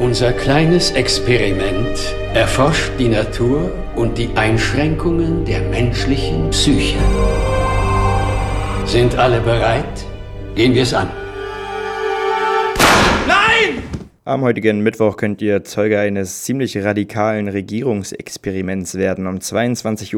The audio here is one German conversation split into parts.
Unser kleines Experiment erforscht die Natur und die Einschränkungen der menschlichen Psyche. Sind alle bereit? Gehen wir es an. Am heutigen Mittwoch könnt ihr Zeuge eines ziemlich radikalen Regierungsexperiments werden. Um 22.05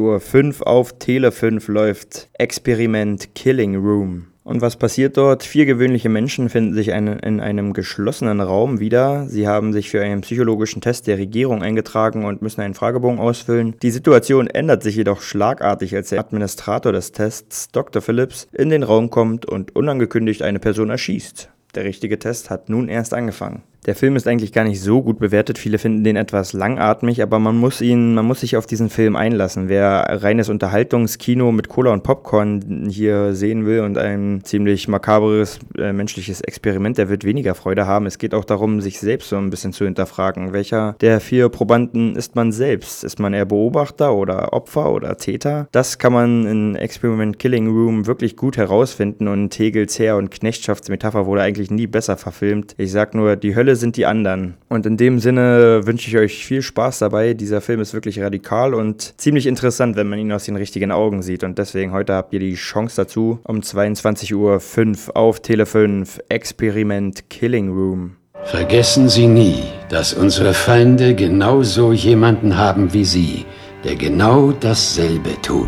Uhr auf Tele 5 läuft Experiment Killing Room. Und was passiert dort? Vier gewöhnliche Menschen finden sich in einem geschlossenen Raum wieder. Sie haben sich für einen psychologischen Test der Regierung eingetragen und müssen einen Fragebogen ausfüllen. Die Situation ändert sich jedoch schlagartig, als der Administrator des Tests, Dr. Phillips, in den Raum kommt und unangekündigt eine Person erschießt. Der richtige Test hat nun erst angefangen. Der Film ist eigentlich gar nicht so gut bewertet. Viele finden den etwas langatmig, aber man muss ihn, man muss sich auf diesen Film einlassen. Wer reines Unterhaltungskino mit Cola und Popcorn hier sehen will und ein ziemlich makabres äh, menschliches Experiment, der wird weniger Freude haben. Es geht auch darum, sich selbst so ein bisschen zu hinterfragen. Welcher der vier Probanden ist man selbst? Ist man eher Beobachter oder Opfer oder Täter? Das kann man in Experiment Killing Room wirklich gut herausfinden und Tegels Heer- und Knechtschaftsmetapher wurde eigentlich nie besser verfilmt. Ich sag nur, die Hölle sind die anderen. Und in dem Sinne wünsche ich euch viel Spaß dabei. Dieser Film ist wirklich radikal und ziemlich interessant, wenn man ihn aus den richtigen Augen sieht. Und deswegen heute habt ihr die Chance dazu um 22.05 Uhr auf Tele 5 Experiment Killing Room. Vergessen Sie nie, dass unsere Feinde genauso jemanden haben wie Sie, der genau dasselbe tut.